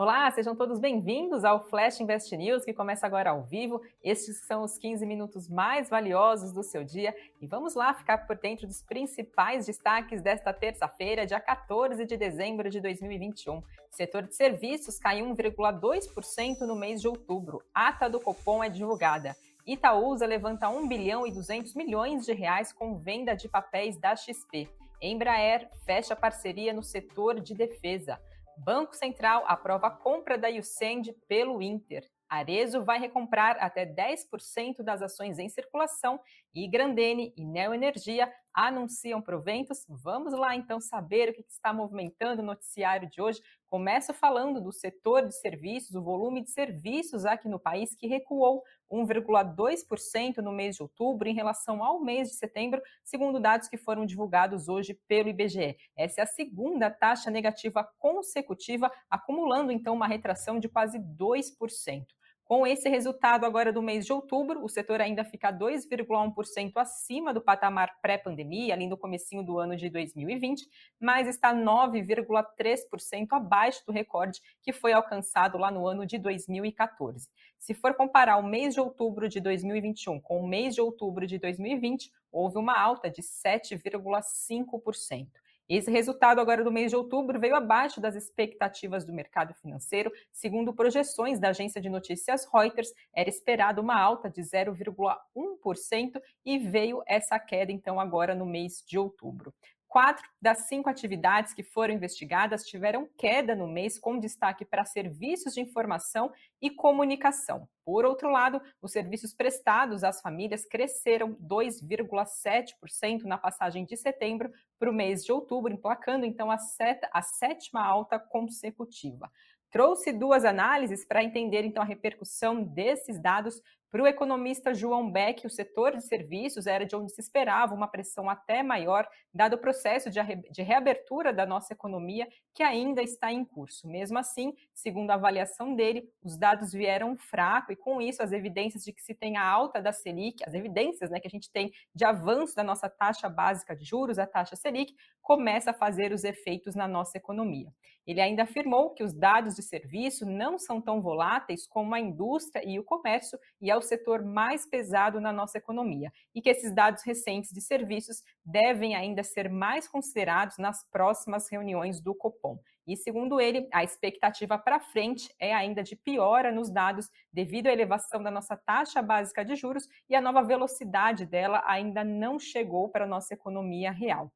Olá, sejam todos bem-vindos ao Flash Invest News, que começa agora ao vivo. Estes são os 15 minutos mais valiosos do seu dia e vamos lá ficar por dentro dos principais destaques desta terça-feira, dia 14 de dezembro de 2021. Setor de serviços caiu 1,2% no mês de outubro. Ata do Copom é divulgada. Itaúsa levanta 1 bilhão e 200 milhões de reais com venda de papéis da XP. Embraer fecha parceria no setor de defesa. Banco Central aprova a compra da Usend pelo Inter. Arezo vai recomprar até 10% das ações em circulação e Grandene e Neoenergia anunciam proventos. Vamos lá então saber o que está movimentando o noticiário de hoje. Começo falando do setor de serviços, o volume de serviços aqui no país que recuou 1,2% no mês de outubro em relação ao mês de setembro, segundo dados que foram divulgados hoje pelo IBGE. Essa é a segunda taxa negativa consecutiva, acumulando então uma retração de quase 2%. Com esse resultado agora do mês de outubro, o setor ainda fica 2,1% acima do patamar pré-pandemia, ali no comecinho do ano de 2020, mas está 9,3% abaixo do recorde que foi alcançado lá no ano de 2014. Se for comparar o mês de outubro de 2021 com o mês de outubro de 2020, houve uma alta de 7,5%. Esse resultado agora do mês de outubro veio abaixo das expectativas do mercado financeiro. Segundo projeções da agência de notícias Reuters, era esperado uma alta de 0,1% e veio essa queda então agora no mês de outubro. Quatro das cinco atividades que foram investigadas tiveram queda no mês, com destaque para serviços de informação e comunicação. Por outro lado, os serviços prestados às famílias cresceram 2,7% na passagem de setembro para o mês de outubro, emplacando então a, seta, a sétima alta consecutiva. Trouxe duas análises para entender então a repercussão desses dados para o economista João Beck, o setor de serviços era de onde se esperava uma pressão até maior, dado o processo de reabertura da nossa economia, que ainda está em curso. Mesmo assim, segundo a avaliação dele, os dados vieram fraco e, com isso, as evidências de que se tem a alta da Selic, as evidências né, que a gente tem de avanço da nossa taxa básica de juros, a taxa Selic, começa a fazer os efeitos na nossa economia. Ele ainda afirmou que os dados de serviço não são tão voláteis como a indústria e o comércio, e é o setor mais pesado na nossa economia, e que esses dados recentes de serviços devem ainda ser mais considerados nas próximas reuniões do Copom. E, segundo ele, a expectativa para frente é ainda de piora nos dados devido à elevação da nossa taxa básica de juros e a nova velocidade dela ainda não chegou para a nossa economia real.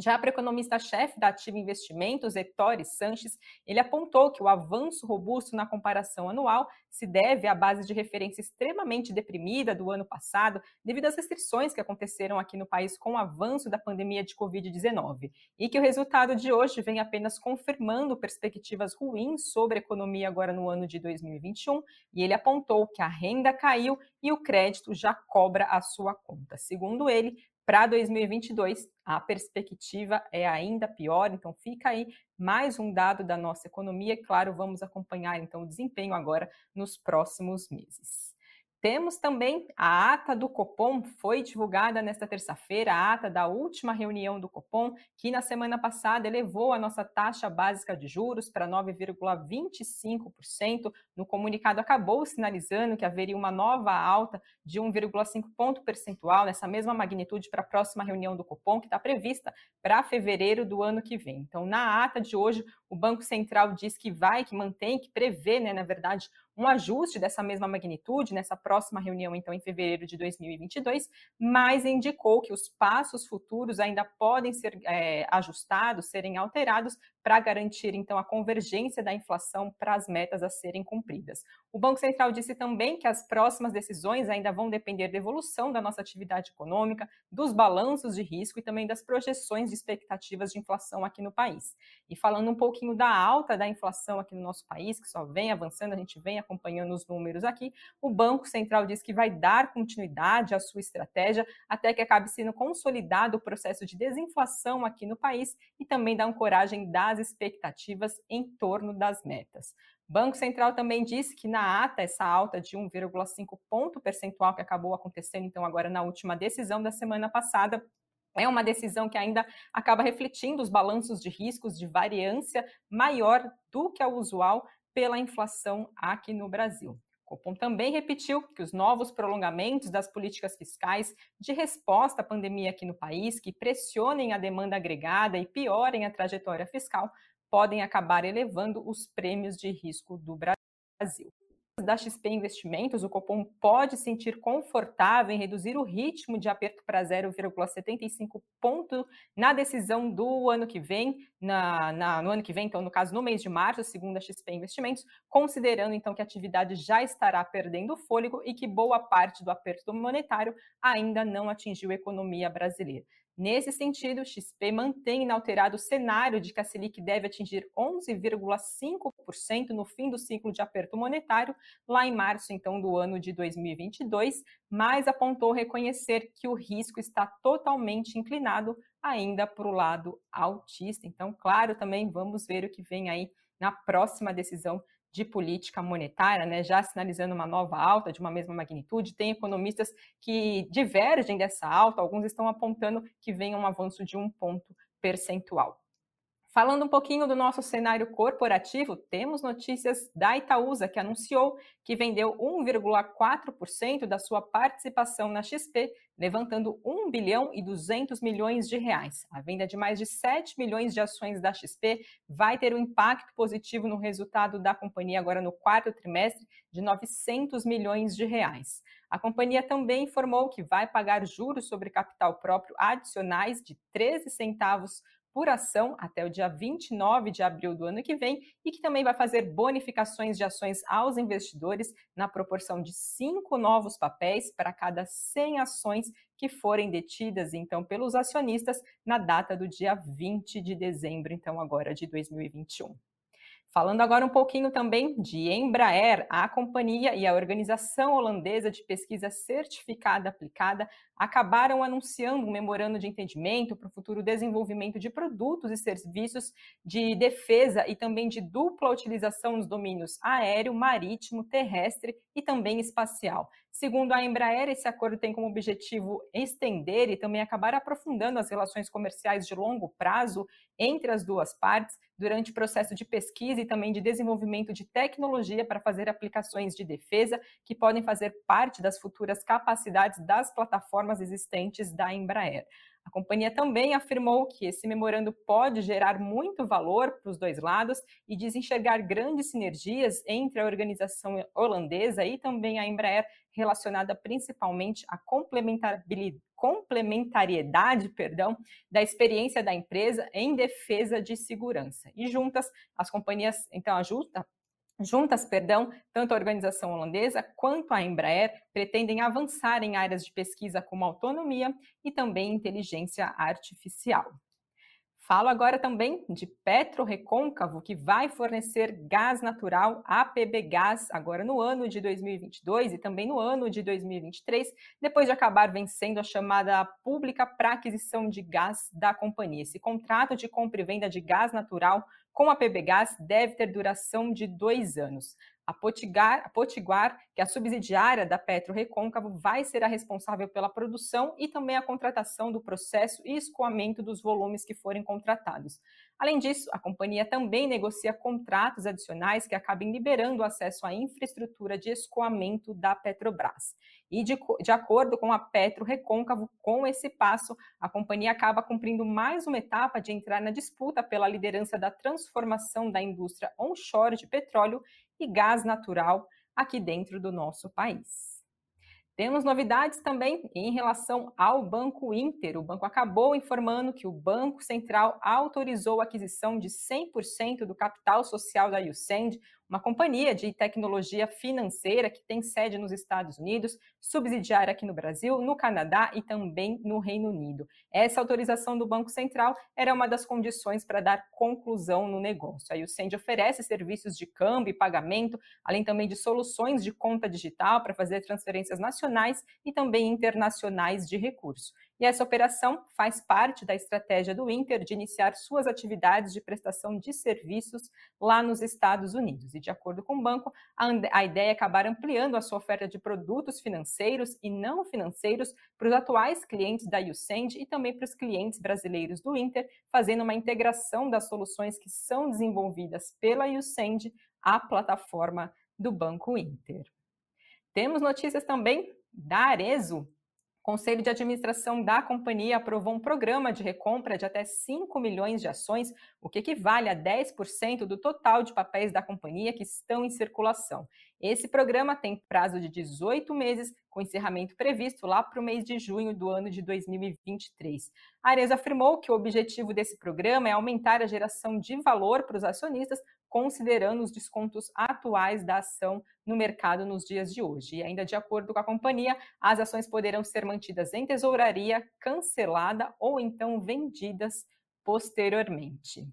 Já para o economista-chefe da Ativa Investimentos, Ettore Sanches, ele apontou que o avanço robusto na comparação anual se deve à base de referência extremamente deprimida do ano passado, devido às restrições que aconteceram aqui no país com o avanço da pandemia de Covid-19, e que o resultado de hoje vem apenas confirmando perspectivas ruins sobre a economia agora no ano de 2021, e ele apontou que a renda caiu e o crédito já cobra a sua conta. Segundo ele, para 2022, a perspectiva é ainda pior, então fica aí mais um dado da nossa economia. Claro, vamos acompanhar então o desempenho agora nos próximos meses. Temos também a ata do Copom, foi divulgada nesta terça-feira, a ata da última reunião do Copom, que na semana passada elevou a nossa taxa básica de juros para 9,25%. No comunicado acabou sinalizando que haveria uma nova alta de 1,5 ponto percentual nessa mesma magnitude para a próxima reunião do Copom, que está prevista para fevereiro do ano que vem. Então, na ata de hoje, o Banco Central diz que vai, que mantém, que prevê, né, na verdade, um ajuste dessa mesma magnitude nessa próxima reunião, então, em fevereiro de 2022, mas indicou que os passos futuros ainda podem ser é, ajustados, serem alterados para garantir, então, a convergência da inflação para as metas a serem cumpridas. O Banco Central disse também que as próximas decisões ainda vão depender da evolução da nossa atividade econômica, dos balanços de risco e também das projeções de expectativas de inflação aqui no país. E falando um pouquinho da alta da inflação aqui no nosso país, que só vem avançando, a gente vem acompanhando os números aqui, o Banco Central diz que vai dar continuidade à sua estratégia até que acabe sendo consolidado o processo de desinflação aqui no país e também da ancoragem das as expectativas em torno das metas. Banco Central também disse que na ata, essa alta de 1,5 ponto percentual que acabou acontecendo, então, agora na última decisão da semana passada, é uma decisão que ainda acaba refletindo os balanços de riscos de variância maior do que a usual pela inflação aqui no Brasil. Copom também repetiu que os novos prolongamentos das políticas fiscais de resposta à pandemia aqui no país, que pressionem a demanda agregada e piorem a trajetória fiscal, podem acabar elevando os prêmios de risco do Brasil da XP Investimentos, o Copom pode sentir confortável em reduzir o ritmo de aperto para 0,75 ponto na decisão do ano que vem, na, na, no ano que vem, então, no caso, no mês de março, segundo a XP Investimentos, considerando então que a atividade já estará perdendo fôlego e que boa parte do aperto monetário ainda não atingiu a economia brasileira. Nesse sentido, o XP mantém inalterado o cenário de que a Selic deve atingir 11,5% no fim do ciclo de aperto monetário, lá em março, então, do ano de 2022, mas apontou reconhecer que o risco está totalmente inclinado ainda para o lado altista. Então, claro, também vamos ver o que vem aí na próxima decisão de política monetária, né, já sinalizando uma nova alta de uma mesma magnitude. Tem economistas que divergem dessa alta, alguns estão apontando que venha um avanço de um ponto percentual. Falando um pouquinho do nosso cenário corporativo, temos notícias da Itaúsa, que anunciou que vendeu 1,4% da sua participação na XP, levantando 1 bilhão e 200 milhões de reais. A venda de mais de 7 milhões de ações da XP vai ter um impacto positivo no resultado da companhia agora no quarto trimestre de 900 milhões de reais. A companhia também informou que vai pagar juros sobre capital próprio adicionais de 13 centavos por ação até o dia 29 de abril do ano que vem e que também vai fazer bonificações de ações aos investidores na proporção de cinco novos papéis para cada 100 ações que forem detidas então pelos acionistas na data do dia 20 de dezembro, então agora de 2021. Falando agora um pouquinho também de Embraer, a companhia e a organização holandesa de pesquisa certificada aplicada acabaram anunciando um memorando de entendimento para o futuro desenvolvimento de produtos e serviços de defesa e também de dupla utilização nos domínios aéreo, marítimo, terrestre e também espacial. Segundo a Embraer, esse acordo tem como objetivo estender e também acabar aprofundando as relações comerciais de longo prazo entre as duas partes durante o processo de pesquisa e também de desenvolvimento de tecnologia para fazer aplicações de defesa que podem fazer parte das futuras capacidades das plataformas existentes da Embraer. A companhia também afirmou que esse memorando pode gerar muito valor para os dois lados e diz enxergar grandes sinergias entre a organização holandesa e também a Embraer, relacionada principalmente à complementariedade complementariedade, perdão, da experiência da empresa em defesa de segurança. E juntas, as companhias, então, ajuda, Juntas, perdão, tanto a organização holandesa quanto a Embraer pretendem avançar em áreas de pesquisa como autonomia e também inteligência artificial. Falo agora também de Petro Recôncavo, que vai fornecer gás natural à PB Gás agora no ano de 2022 e também no ano de 2023, depois de acabar vencendo a chamada pública para aquisição de gás da companhia. Esse contrato de compra e venda de gás natural com a PB Gás deve ter duração de dois anos. A Potiguar, a Potiguar, que é a subsidiária da Petro Recôncavo, vai ser a responsável pela produção e também a contratação do processo e escoamento dos volumes que forem contratados. Além disso, a companhia também negocia contratos adicionais que acabem liberando acesso à infraestrutura de escoamento da Petrobras. E de, de acordo com a Petro Recôncavo, com esse passo, a companhia acaba cumprindo mais uma etapa de entrar na disputa pela liderança da transformação da indústria onshore de petróleo e gás natural aqui dentro do nosso país. Temos novidades também em relação ao Banco Inter. O banco acabou informando que o Banco Central autorizou a aquisição de 100% do capital social da Usend, uma companhia de tecnologia financeira que tem sede nos Estados Unidos, subsidiária aqui no Brasil, no Canadá e também no Reino Unido. Essa autorização do Banco Central era uma das condições para dar conclusão no negócio. A Usend oferece serviços de câmbio e pagamento, além também de soluções de conta digital para fazer transferências nacionais e também internacionais de recurso. E essa operação faz parte da estratégia do Inter de iniciar suas atividades de prestação de serviços lá nos Estados Unidos. E, de acordo com o banco, a, ideia é acabar ampliando a sua oferta de produtos financeiros e não financeiros para os atuais clientes da Usend e também para os clientes brasileiros do Inter, fazendo uma integração das soluções que são desenvolvidas pela Usend a plataforma do Banco Inter. Temos notícias também da Arezo, Conselho de Administração da companhia aprovou um programa de recompra de até 5 milhões de ações, o que equivale a 10% do total de papéis da companhia que estão em circulação. Esse programa tem prazo de 18 meses, com encerramento previsto lá para o mês de junho do ano de 2023. A Arezzo afirmou que o objetivo desse programa é aumentar a geração de valor para os acionistas, considerando os descontos atuais da ação no mercado nos dias de hoje. E ainda de acordo com a companhia, as ações poderão ser mantidas em tesouraria, cancelada ou então vendidas posteriormente.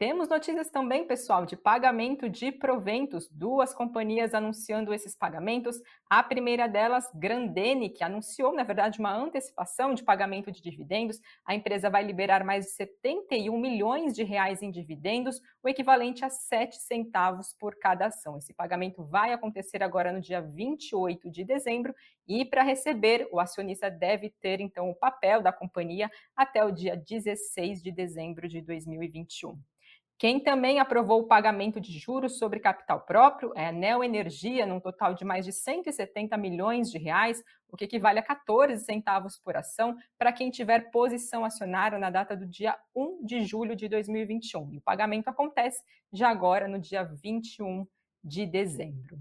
Temos notícias também, pessoal, de pagamento de proventos. Duas companhias anunciando esses pagamentos. A primeira delas, Grandene, que anunciou, na verdade, uma antecipação de pagamento de dividendos. A empresa vai liberar mais de 71 milhões de reais em dividendos, o equivalente a 7 centavos por cada ação. Esse pagamento vai acontecer agora no dia 28 de dezembro e para receber, o acionista deve ter então o papel da companhia até o dia 16 de dezembro de 2021. Quem também aprovou o pagamento de juros sobre capital próprio é a Neo Energia, num total de mais de 170 milhões de reais, o que equivale a 14 centavos por ação para quem tiver posição acionária na data do dia 1 de julho de 2021. E o pagamento acontece já agora no dia 21 de dezembro.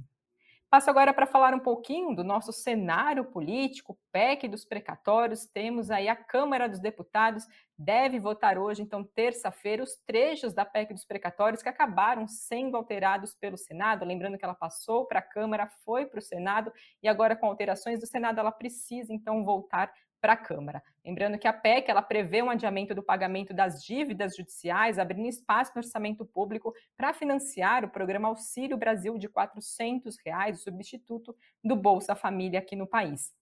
Passo agora para falar um pouquinho do nosso cenário político, PEC dos precatórios. Temos aí a Câmara dos Deputados, deve votar hoje, então, terça-feira, os trechos da PEC dos precatórios que acabaram sendo alterados pelo Senado. Lembrando que ela passou para a Câmara, foi para o Senado e agora, com alterações do Senado, ela precisa, então, voltar para a Câmara. Lembrando que a PEC ela prevê um adiamento do pagamento das dívidas judiciais, abrindo espaço no orçamento público para financiar o programa Auxílio Brasil de 400 reais, o substituto do Bolsa Família aqui no país.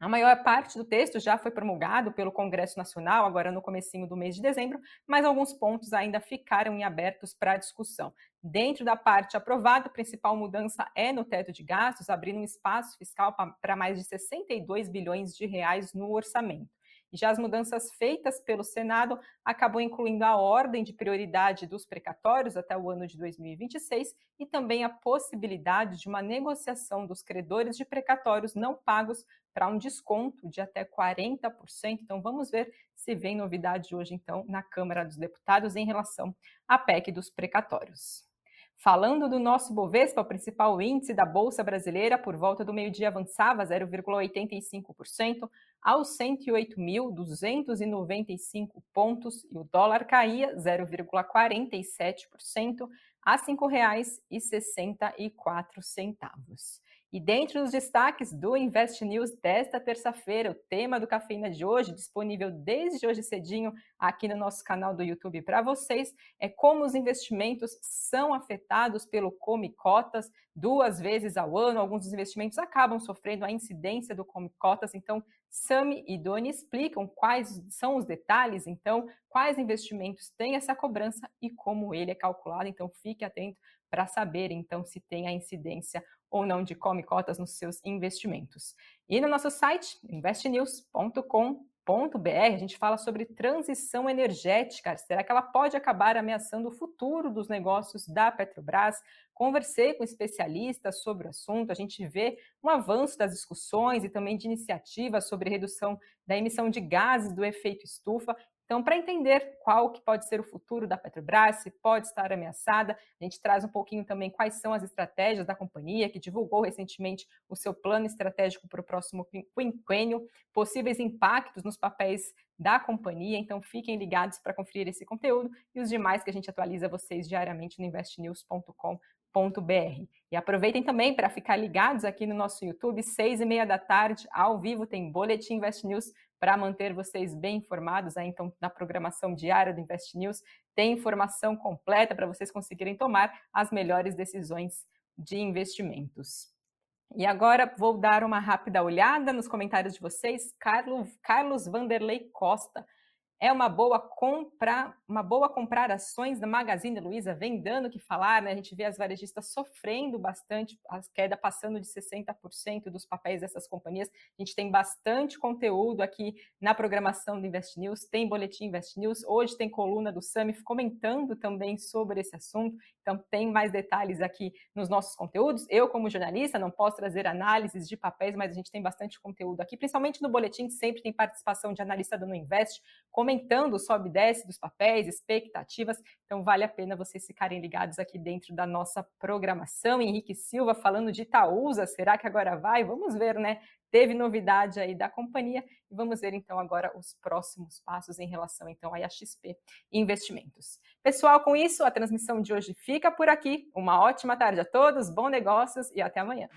A maior parte do texto já foi promulgado pelo Congresso Nacional, agora no comecinho do mês de dezembro, mas alguns pontos ainda ficaram em abertos para discussão. Dentro da parte aprovada, a principal mudança é no teto de gastos, abrindo um espaço fiscal para mais de 62 bilhões de reais no orçamento. Já as mudanças feitas pelo Senado acabou incluindo a ordem de prioridade dos precatórios até o ano de 2026 e também a possibilidade de uma negociação dos credores de precatórios não pagos para um desconto de até 40%. Então vamos ver se vem novidade hoje então na Câmara dos Deputados em relação à PEC dos precatórios. Falando do nosso Bovespa, o principal índice da Bolsa Brasileira, por volta do meio-dia avançava 0,85% aos 108.295 pontos e o dólar caía 0,47% a R$ 5,64. E dentro dos destaques do Invest News desta terça-feira, o tema do Cafeína de hoje, disponível desde hoje cedinho aqui no nosso canal do YouTube para vocês, é como os investimentos são afetados pelo Come Cotas duas vezes ao ano. Alguns dos investimentos acabam sofrendo a incidência do Come Cotas, então Sami e Doni explicam quais são os detalhes, então, quais investimentos têm essa cobrança e como ele é calculado. Então, fique atento para saber, então, se tem a incidência ou não de come cotas nos seus investimentos. E no nosso site, investnews.com.br, a gente fala sobre transição energética. Será que ela pode acabar ameaçando o futuro dos negócios da Petrobras? Conversei com especialistas sobre o assunto, a gente vê um avanço das discussões e também de iniciativas sobre redução da emissão de gases do efeito estufa. Então, para entender qual que pode ser o futuro da Petrobras, se pode estar ameaçada, a gente traz um pouquinho também quais são as estratégias da companhia, que divulgou recentemente o seu plano estratégico para o próximo quinquênio, possíveis impactos nos papéis da companhia. Então, fiquem ligados para conferir esse conteúdo e os demais que a gente atualiza vocês diariamente no investnews.com.br. E aproveitem também para ficar ligados aqui no nosso YouTube, seis e meia da tarde, ao vivo, tem Boletim Invest News para manter vocês bem informados aí, então, na programação diária do Invest News. Tem informação completa para vocês conseguirem tomar as melhores decisões de investimentos. E agora vou dar uma rápida olhada nos comentários de vocês. Carlos, Carlos Vanderlei Costa É uma boa compra, uma boa comprar ações da Magazine Luiza, vem dando o que falar, né? A gente vê as varejistas sofrendo bastante, a queda passando de 60% dos papéis dessas companhias. A gente tem bastante conteúdo aqui na programação do Invest News, tem boletim Invest News, hoje tem coluna do Samif comentando também sobre esse assunto. Então tem mais detalhes aqui nos nossos conteúdos. Eu, como jornalista, não posso trazer análises de papéis, mas a gente tem bastante conteúdo aqui, principalmente no boletim, sempre tem participação de analista do No Invest, comentando o sobe e desce dos papéis, expectativas. Então vale a pena vocês ficarem ligados aqui dentro da nossa programação. Henrique Silva falando de Itaúsa, será que agora vai? Vamos ver, né? Teve novidade aí da companhia e vamos ver então agora os próximos passos em relação então à XP Investimentos. Pessoal, com isso a transmissão de hoje fica por aqui. Uma ótima tarde a todos, bons negócios e até amanhã.